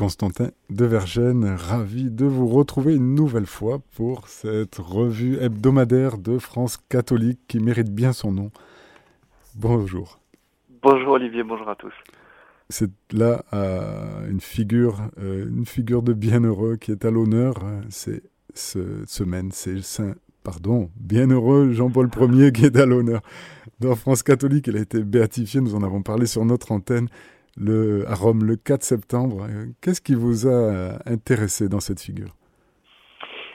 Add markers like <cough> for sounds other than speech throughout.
Constantin de Vergennes, ravi de vous retrouver une nouvelle fois pour cette revue hebdomadaire de France catholique qui mérite bien son nom. Bonjour. Bonjour Olivier, bonjour à tous. C'est là euh, une figure, euh, une figure de bienheureux qui est à l'honneur. C'est cette semaine, c'est Saint, pardon, bienheureux Jean-Paul <laughs> Ier qui est à l'honneur. Dans France catholique, il a été béatifié, nous en avons parlé sur notre antenne le, à Rome le 4 septembre. Qu'est-ce qui vous a intéressé dans cette figure?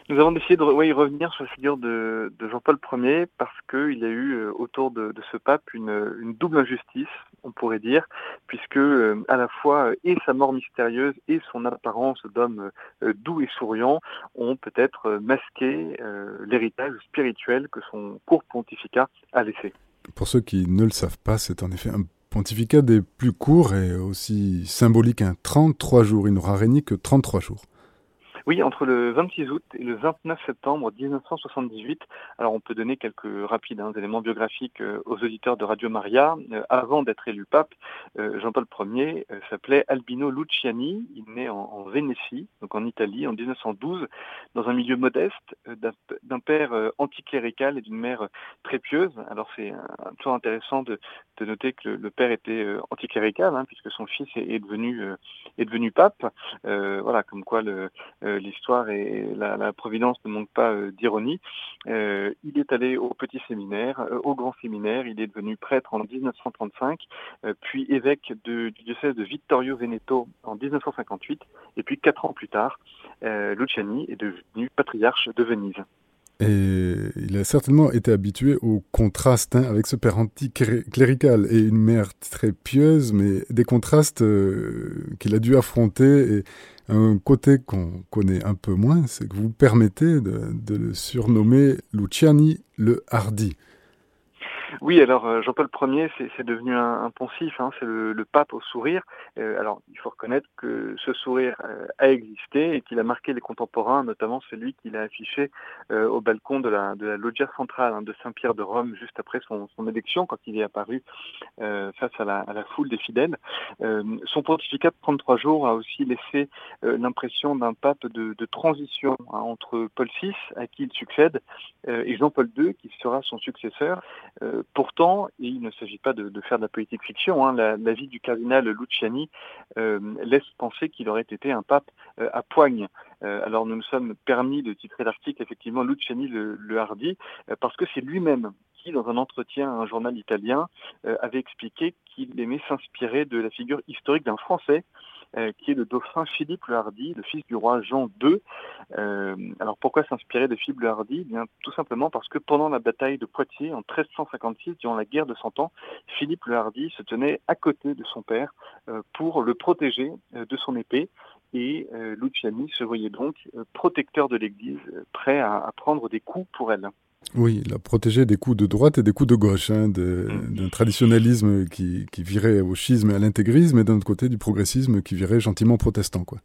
Nous avons décidé de revenir sur la figure de, Jean-Paul Ier parce qu'il y a eu euh, autour de, ce pape une, double injustice, on pourrait dire, puisque euh, à la fois euh, et sa mort mystérieuse et son apparence d'homme doux et souriant ont peut-être masqué l'héritage spirituel que son court pontificat a laissé. Pour ceux qui ne le savent pas, c'est en effet un pontificat des plus courts et aussi symbolique, un 33 jours. Il n'aura régné que 33 jours. Oui, entre le 26 août et le 29 septembre 1978. Alors, on peut donner quelques rapides hein, éléments biographiques euh, aux auditeurs de Radio Maria. Euh, avant d'être élu pape, euh, Jean-Paul Ier s'appelait Albino Luciani. Il naît en, en, Vénétie, donc en Italie, en 1912, dans un milieu modeste, d'un père anticlérical et d'une mère très pieuse. Alors, c'est toujours intéressant de, noter que le, père était anticlérical, hein, puisque son fils est, est devenu est devenu pape. voilà, comme quoi le l'histoire et la, providence ne manquent pas euh, d'ironie. Euh, il est allé au petit séminaire, euh, au grand séminaire, il est devenu prêtre en 1935, puis évêque du diocèse de Vittorio Veneto en 1958, et puis quatre ans plus tard, Luciani est devenu patriarche de Venise. Et il a certainement été habitué au contraste hein, avec ce père anticlérical et une mère très pieuse, mais des contrastes qu'il a dû affronter. Et un côté qu'on connaît un peu moins, c'est que vous permettez de, de le surnommer Luciani le Hardi. Oui, alors euh, Jean-Paul Ier, c'est devenu un, poncif, hein, c'est le, pape au sourire. Euh, alors, il faut reconnaître que ce sourire euh, a existé et qu'il a marqué les contemporains, notamment celui qu'il a affiché au balcon de la, de la loggia centrale hein, de Saint-Pierre de Rome juste après son, élection, quand il est apparu face à la, foule des fidèles. son pontificat de 33 jours a aussi laissé l'impression d'un pape de, transition hein, entre Paul VI, à qui il succède, et Jean-Paul II, qui sera son successeur pourtant, il ne s'agit pas de, faire de la politique fiction, hein, la, vie du cardinal Luciani euh, laisse penser qu'il aurait été un pape euh, à poigne. Euh, alors nous nous sommes permis de titrer l'article effectivement Luciani le, hardi, parce que c'est lui-même qui, dans un entretien à un journal italien, avait expliqué qu'il aimait s'inspirer de la figure historique d'un Français euh, qui est le dauphin Philippe le Hardy, le fils du roi Jean II. Euh, alors pourquoi s'inspirer de Philippe le Hardy eh Bien tout simplement parce que pendant la bataille de Poitiers en 1356, durant la guerre de Cent Ans, Philippe le Hardy se tenait à côté de son père euh, pour le protéger de son épée et Luciani se voyait donc protecteur de l'Église, prêt à, prendre des coups pour elle. Oui, il a protégé des coups de droite et des coups de gauche, hein, mm. d'un traditionnalisme qui, virait au schisme et à l'intégrisme, et d'un autre côté du progressisme qui virait gentiment protestant. Quoi.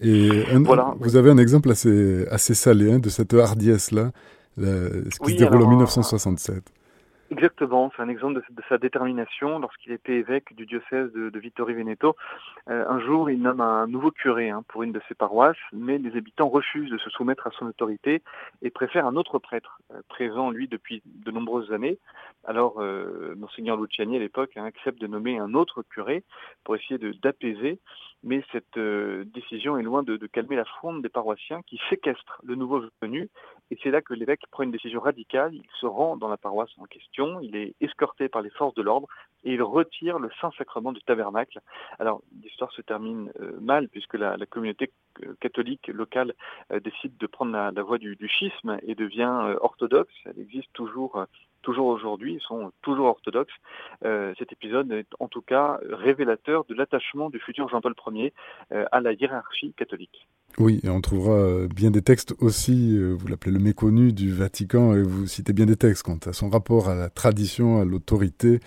Et vous avez un exemple assez, assez salé hein, de cette hardiesse-là, ce qui se déroule en 1967. Exactement, c'est un exemple de, sa détermination lorsqu'il était évêque du diocèse de, de Vittorio Veneto. Euh, un jour, il nomme un nouveau curé hein, pour une de ses paroisses, mais les habitants refusent de se soumettre à son autorité et préfèrent un autre prêtre, euh, présent lui depuis de nombreuses années. Alors, euh, monseigneur Luciani à l'époque hein, accepte de nommer un autre curé pour essayer d'apaiser, mais cette décision est loin de, de calmer la fronde des paroissiens qui séquestrent le nouveau venu et c'est là que l'évêque prend une décision radicale. Il se rend dans la paroisse en question, il est escorté par les forces de l'ordre et il retire le Saint-Sacrement du tabernacle. Alors l'histoire se termine euh, mal puisque la, communauté euh, catholique locale euh, décide de prendre la, voie du, schisme et devient orthodoxe. Elle existe toujours toujours aujourd'hui, ils sont toujours orthodoxes. cet épisode est en tout cas révélateur de l'attachement du futur Jean-Paul Ier à la hiérarchie catholique. Oui, et on trouvera euh, bien des textes aussi, euh, vous l'appelez le méconnu du Vatican, et vous citez bien des textes quant à son rapport à la tradition, à l'autorité,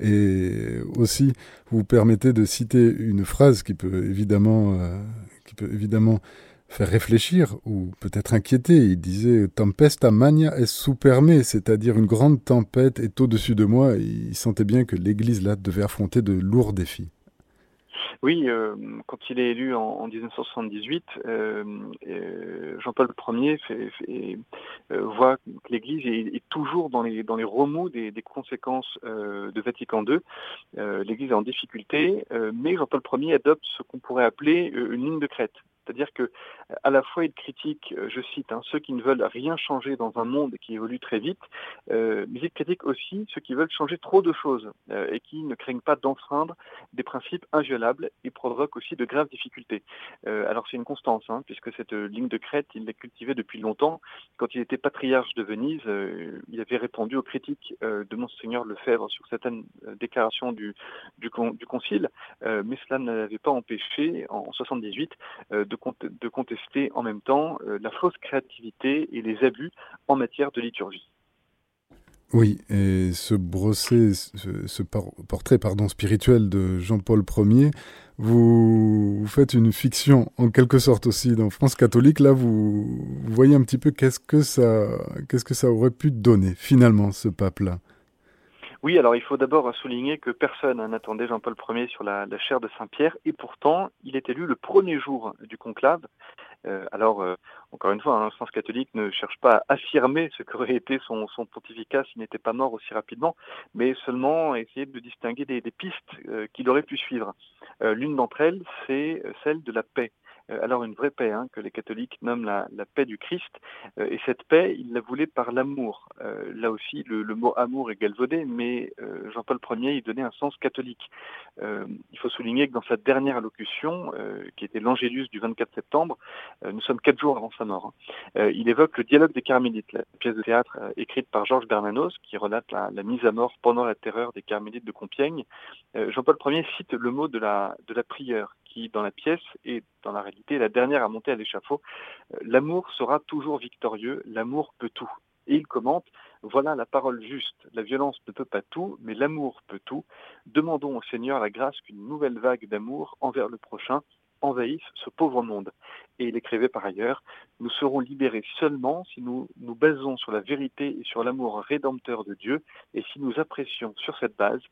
et aussi vous permettez de citer une phrase qui peut évidemment, euh, qui peut évidemment faire réfléchir ou peut-être inquiéter. Il disait Tempesta magna est superme, c'est-à-dire une grande tempête est au-dessus de moi. il sentait bien que l'Église là devait affronter de lourds défis. Oui, euh, quand il est élu en, 1978, euh, euh, Jean-Paul Ier fait, voit que l'Église est, toujours dans les, dans les remous des, conséquences de Vatican II. L'Église est en difficulté, mais Jean-Paul Ier adopte ce qu'on pourrait appeler une ligne de crête. C'est-à-dire que à la fois il critique, euh, je cite, hein, ceux qui ne veulent rien changer dans un monde qui évolue très vite, euh, mais il critique aussi ceux qui veulent changer trop de choses euh, et qui ne craignent pas d'enfreindre des principes inviolables et provoquent aussi de graves difficultés. alors c'est une constance, hein, puisque cette ligne de crête, il l'a cultivée depuis longtemps. Quand il était patriarche de Venise, il avait répondu aux critiques de monseigneur Lefebvre sur certaines déclarations du, du, du concile, mais cela ne l'avait pas empêché en 78 de de contester en même temps euh, la fausse créativité et les abus en matière de liturgie. Oui, et ce brosser, ce, portrait pardon, spirituel de Jean-Paul Ier, vous, faites une fiction en quelque sorte aussi dans France catholique. Là, vous, voyez un petit peu qu'est-ce que ça, qu'est-ce que ça aurait pu donner finalement ce pape-là? Oui, alors il faut d'abord souligner que personne n'attendait Jean-Paul Ier sur la, chaire de Saint-Pierre, et pourtant il est élu le premier jour du conclave. Euh, alors, euh, encore une fois, hein, le sens catholique ne cherche pas à affirmer ce qu'aurait été son, pontificat s'il n'était pas mort aussi rapidement, mais seulement essayer de distinguer des, pistes euh, qu'il aurait pu suivre. L'une d'entre elles, c'est celle de la paix. Euh, alors une vraie paix, hein, que les catholiques nomment la, paix du Christ. Euh, et cette paix, il la voulait par l'amour. Euh, là aussi, le, mot amour est galvaudé, mais Jean-Paul Ier y donnait un sens catholique. il faut souligner que dans sa dernière allocution, qui était l'Angélus du 24 septembre, nous sommes quatre jours avant sa mort, hein, il évoque le dialogue des Carmélites, la pièce de théâtre écrite par Georges Bernanos, qui relate la, mise à mort pendant la terreur des Carmélites de Compiègne. Jean-Paul Ier cite le mot de la, de la prière, dans la pièce et dans la réalité, la dernière à monter à l'échafaud. Euh, l'amour sera toujours victorieux, l'amour peut tout. Et il commente, voilà la parole juste, la violence ne peut pas tout, mais l'amour peut tout. Demandons au Seigneur la grâce qu'une nouvelle vague d'amour envers le prochain envahisse ce pauvre monde. Et il écrivait par ailleurs, nous serons libérés seulement si nous nous basons sur la vérité et sur l'amour rédempteur de Dieu, et si nous apprécions sur cette base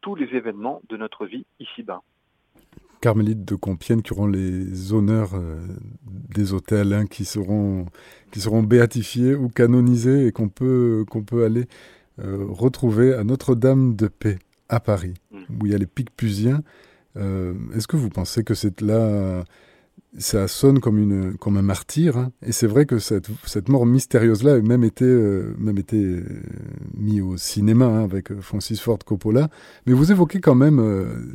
tous les événements de notre vie ici-bas carmélites de Compiègne qui auront les honneurs euh, des hôtels, hein, qui, seront, qui seront béatifiés ou canonisés et qu'on peut, qu'on peut aller euh, retrouver à Notre-Dame de Paix à Paris, mm. où il y a les Picpusiens. Euh, est-ce que vous pensez que c'est là ça sonne comme, une, comme un martyr. Hein. Et c'est vrai que cette, cette mort mystérieuse-là a même été, euh, même été euh, mis au cinéma hein, avec euh, Francis Ford Coppola. Mais vous évoquez quand même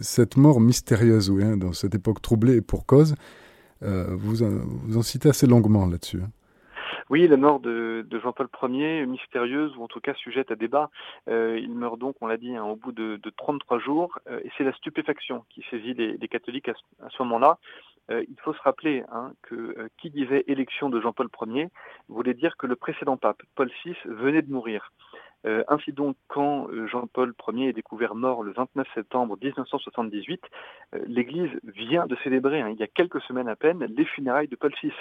cette mort mystérieuse, hein, dans cette époque troublée et pour cause. vous, en, vous en citez assez longuement là-dessus. Oui, la mort de, Jean-Paul Ier, mystérieuse ou en tout cas sujette à débat. il meurt donc, on l'a dit, au bout de, de 33 jours. et c'est la stupéfaction qui saisit les catholiques à ce moment-là. Euh, il faut se rappeler hein, que euh, qui disait élection de Jean-Paul Ier voulait dire que le précédent pape, Paul VI, venait de mourir. Euh, ainsi donc, quand Jean-Paul Ier est découvert mort le 29 septembre 1978, l'Église vient de célébrer, hein, il y a quelques semaines à peine, les funérailles de Paul VI.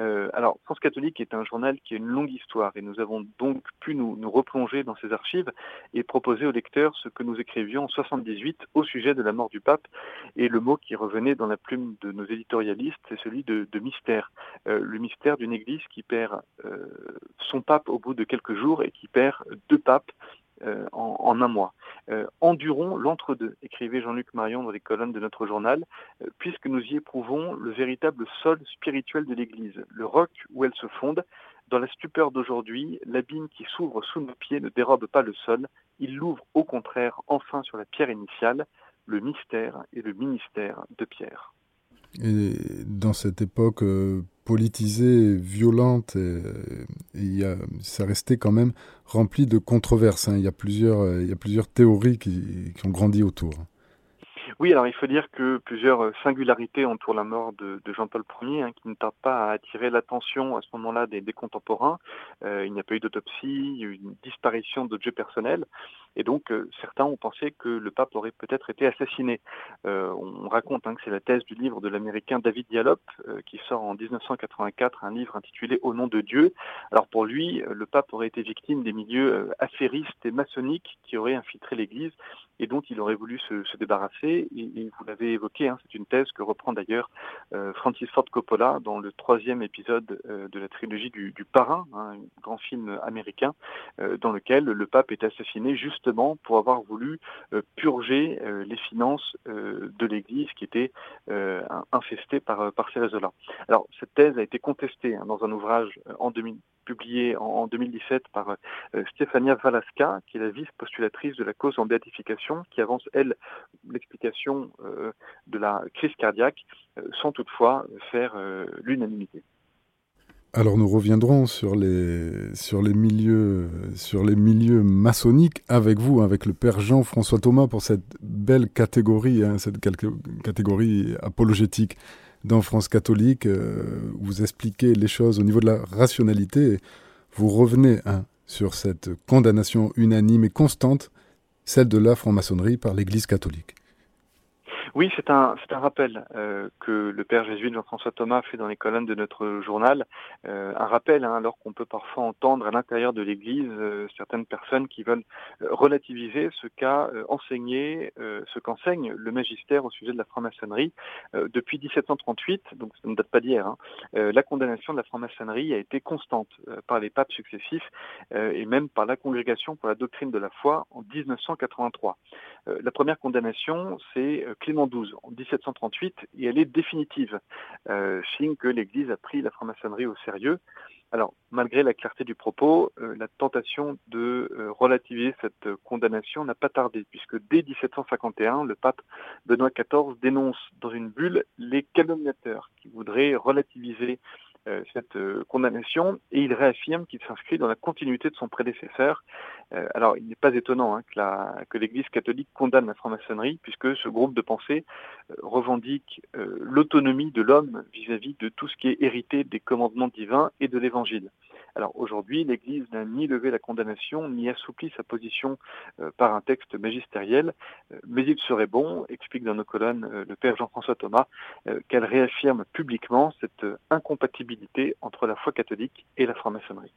Euh, alors, France catholique est un journal qui a une longue histoire et nous avons donc pu nous, replonger dans ses archives et proposer aux lecteurs ce que nous écrivions en 78 au sujet de la mort du pape. Et le mot qui revenait dans la plume de nos éditorialistes, c'est celui de, mystère. Euh, le mystère d'une église qui perd euh, son pape au bout de quelques jours et qui perd deux papes euh, en, un mois. Euh, endurons l'entre-deux, écrivait Jean-Luc Marion dans les colonnes de notre journal, euh, puisque nous y éprouvons le véritable sol spirituel de l'Église, le roc où elle se fonde. Dans la stupeur d'aujourd'hui, l'abîme qui s'ouvre sous nos pieds ne dérobe pas le sol, il l'ouvre au contraire enfin sur la pierre initiale, le mystère et le ministère de Pierre. Et dans cette époque politisée, violente, il y ça restait quand même rempli de controverses. Hein. Il, y a plusieurs, euh, y a plusieurs théories qui, qui ont grandi autour. Oui, alors il faut dire que plusieurs euh, singularités entourent la mort de, Jean-Paul Ier, hein, qui ne tardent pas à attirer l'attention à ce moment-là des, contemporains. Euh, il n'y a pas eu d'autopsie, une disparition d'objets personnels, et donc euh, certains ont pensé que le pape aurait peut-être été assassiné. on raconte hein, que c'est la thèse du livre de l'américain David Dialop, qui sort en 1984 un livre intitulé Au nom de Dieu. Alors pour lui, le pape aurait été victime des milieux affairistes et maçonniques qui auraient infiltré l'Église et dont il aurait voulu se, débarrasser. Et, vous l'avez évoqué, hein, c'est une thèse que reprend d'ailleurs Francis Ford Coppola dans le troisième épisode de la trilogie du, Parrain, hein, un grand film américain, dans lequel le pape est assassiné justement pour avoir voulu purger les finances de l'Église qui étaient infestées par, par ces réseaux-là. Alors cette thèse a été contestée hein, dans un ouvrage en 2000 publié en, 2017 par euh, Stefania Valaska, qui est la vice-postulatrice de la cause en béatification, qui avance, elle, l'explication euh, de la crise cardiaque, euh, sans toutefois faire l'unanimité. Alors nous reviendrons sur les, sur les milieux sur les milieux maçonniques avec vous, avec le père Jean-François Thomas pour cette belle catégorie, hein, cette catégorie apologétique dans France catholique, euh, vous expliquez les choses au niveau de la rationalité. Vous revenez hein, sur cette condamnation unanime et constante, celle de la franc-maçonnerie par l'Église catholique. Oui, c'est un, c'est un rappel euh, que le Père jésuite Jean-François Thomas fait dans les colonnes de notre journal. Euh, un rappel, hein, alors qu'on peut parfois entendre à l'intérieur de l'Église euh, certaines personnes qui veulent relativiser ce qu'a enseigné, ce qu'enseigne le magistère au sujet de la franc-maçonnerie depuis 1738, donc ça ne date pas d'hier. Hein. la condamnation de la franc-maçonnerie a été constante par les papes successifs et même par la Congrégation pour la doctrine de la foi en 1983. la première condamnation, c'est Clément en 1738 et elle est définitive, euh, signe que l'Église a pris la franc-maçonnerie au sérieux. Alors, malgré la clarté du propos, euh, la tentation de euh, relativiser cette condamnation n'a pas tardé, puisque dès 1751, le pape Benoît XIV dénonce dans une bulle les calomniateurs qui voudraient relativiser cette euh, condamnation et il réaffirme qu'il s'inscrit dans la continuité de son prédécesseur. Euh, alors, il n'est pas étonnant hein, que, que l'Église catholique condamne la franc-maçonnerie, puisque ce groupe de pensée revendique l'autonomie de l'homme vis-à-vis de tout ce qui est hérité des commandements divins et de l'Évangile. Alors aujourd'hui, l'Église n'a ni levé la condamnation, ni assoupli sa position euh, par un texte magistériel, euh, mais il serait bon, explique dans nos colonnes euh, le Père Jean-François Thomas, qu'elle réaffirme publiquement cette incompatibilité entre la foi catholique et la franc-maçonnerie.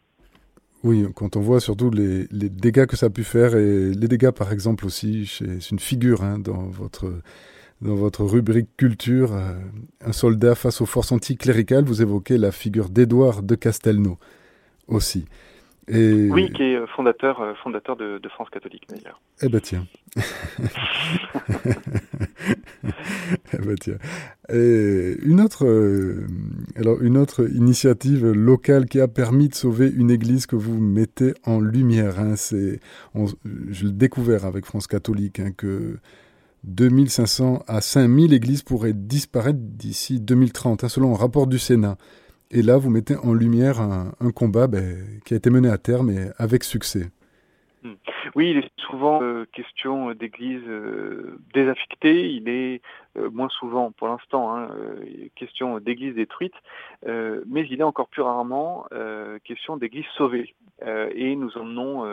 Oui, quand on voit surtout les, dégâts que ça a pu faire, et les dégâts par exemple aussi, c'est une figure hein, dans votre dans votre rubrique culture, un soldat face aux forces anticléricales, vous évoquez la figure d'Édouard de Castelnau aussi. Et... Oui, qui est fondateur, euh, fondateur de, France catholique d'ailleurs. Eh ben tiens. <laughs> eh ben tiens. Et une autre, euh, alors une autre initiative locale qui a permis de sauver une église que vous mettez en lumière, hein, c'est, je l'ai découvert avec France catholique, hein, que 2500 à 5000 églises pourraient disparaître d'ici 2030, hein, selon un rapport du Sénat. Et là, vous mettez en lumière un, combat ben, qui a été mené à terme et avec succès. Hmm. Oui, il est souvent euh, question d'églises euh, désaffectées, il est euh, moins souvent pour l'instant hein, question d'églises détruites, mais il est encore plus rarement question d'églises sauvées. et nous emmenons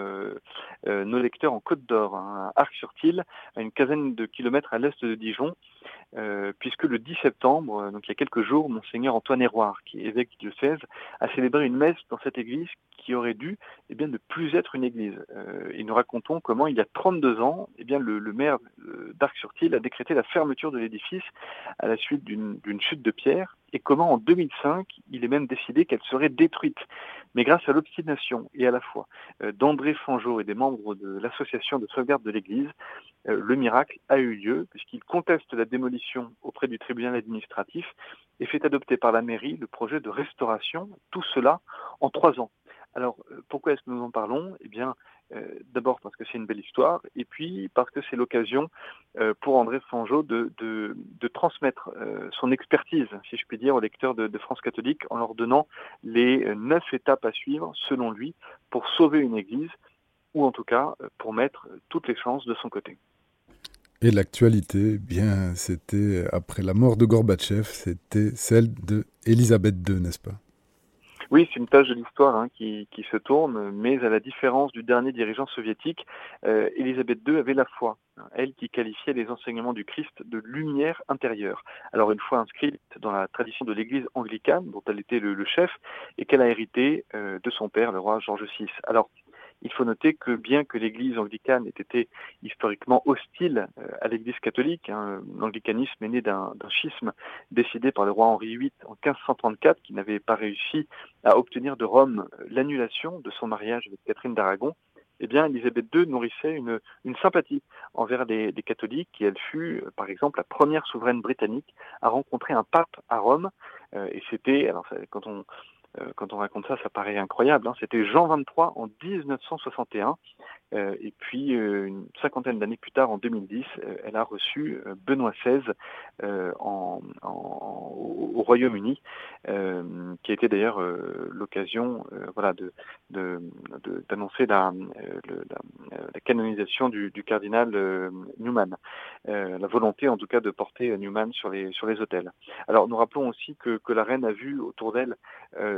nos lecteurs en Côte d'Or, hein, à Arc-sur-Tille, à une quinzaine de kilomètres à l'est de Dijon, euh, puisque le 10 septembre, euh, donc il y a quelques jours, monseigneur Antoine Héroard, qui est évêque du diocèse, a célébré une messe dans cette église qui aurait dû eh bien, ne plus être une église. Euh, et nous racontons comment il y a 32 ans, eh bien, le, maire d'Arc-sur-Tille a décrété la fermeture de l'édifice à la suite d'une chute de pierre et comment en 2005, il est même décidé qu'elle serait détruite. Mais grâce à l'obstination et à la foi euh, d'André Fangeau et des membres de l'association de sauvegarde de l'Église, euh, le miracle a eu lieu puisqu'il conteste la démolition auprès du tribunal administratif et fait adopter par la mairie le projet de restauration, tout cela en trois ans. Alors, euh, pourquoi est-ce que nous en parlons? Eh d'abord parce que c'est une belle histoire, et puis parce que c'est l'occasion euh, pour André Fangeau de, transmettre son expertise, si je puis dire, aux lecteurs de, France catholique en leur donnant les neuf étapes à suivre, selon lui, pour sauver une église, ou en tout cas pour mettre toutes les chances de son côté. Et l'actualité, eh bien, c'était après la mort de Gorbatchev, c'était celle de Elisabeth II, n'est-ce pas? Oui, c'est une page de l'histoire hein, qui, se tourne, mais à la différence du dernier dirigeant soviétique, euh, II avait la foi, hein, elle qui qualifiait les enseignements du Christ de lumière intérieure. Alors une fois inscrite dans la tradition de l'Église anglicane, dont elle était le, chef, et qu'elle a hérité euh, de son père, le roi George VI. Alors Il faut noter que bien que l'Église anglicane ait été historiquement hostile euh, à l'Église catholique, hein, l'anglicanisme est né d'un schisme décidé par le roi Henri VIII en 1534 qui n'avait pas réussi à obtenir de Rome l'annulation de son mariage avec Catherine d'Aragon, eh bien, Elisabeth II nourrissait une, sympathie envers les, catholiques et elle fut, par exemple, la première souveraine britannique à rencontrer un pape à Rome. Euh, et c'était, alors quand on, euh, quand on raconte ça, ça paraît incroyable. Hein. C'était Jean 23 en 1961. Euh, et puis, euh, une cinquantaine d'années plus tard, en 2010, elle a reçu Benoît XVI au, Royaume-Uni, qui a été d'ailleurs l'occasion voilà, d'annoncer la, canonisation du, cardinal Newman. la volonté, en tout cas, de porter Newman sur les, sur hôtels. Alors, nous rappelons aussi que la reine a vu autour d'elle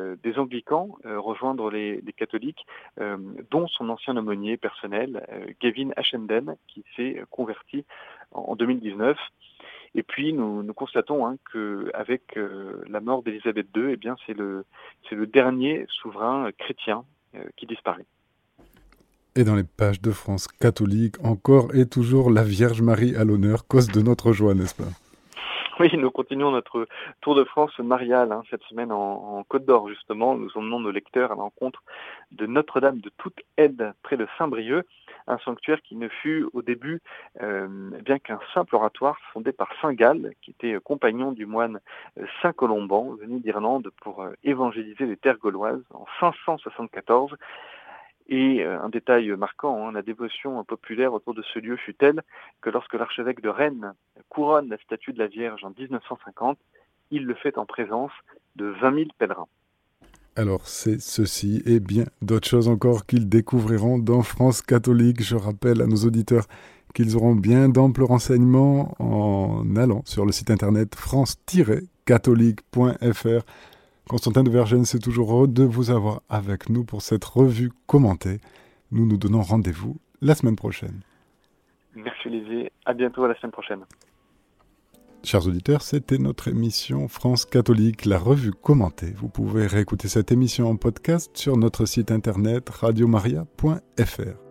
euh, des anglicans euh, rejoindre les, catholiques, euh, dont son ancien aumônier personnel, Gavin Ashenden, qui s'est converti en 2019. Et puis nous, nous constatons hein, qu'avec la mort d'Élisabeth II, eh c'est le dernier souverain chrétien qui disparaît. Et dans les pages de France catholique, encore et toujours la Vierge Marie à l'honneur, cause de notre joie, n'est-ce pas? Oui, nous continuons notre Tour de France marial hein, cette semaine en, Côte d'Or justement. Nous emmenons nos lecteurs à l'encontre de Notre-Dame de toute aide près de Saint-Brieuc, un sanctuaire qui ne fut au début euh, bien qu'un simple oratoire fondé par Saint Gall, qui était compagnon du moine euh, Saint Colomban, venu d'Irlande pour euh, évangéliser les terres gauloises en 574 et euh, un détail marquant, hein, la dévotion populaire autour de ce lieu fut telle que lorsque l'archevêque de Rennes couronne la statue de la Vierge en 1950, il le fait en présence de 20 000 pèlerins. Alors c'est ceci et bien d'autres choses encore qu'ils découvriront dans France catholique. Je rappelle à nos auditeurs qu'ils auront bien d'amples renseignements en allant sur le site internet france-catholique.fr Constantin de Vergennes, c'est toujours heureux de vous avoir avec nous pour cette revue commentée. Nous nous donnons rendez-vous la semaine prochaine. Merci Olivier, à bientôt à la semaine prochaine. Chers auditeurs, c'était notre émission France catholique, la revue commentée. Vous pouvez réécouter cette émission en podcast sur notre site internet radiomaria.fr.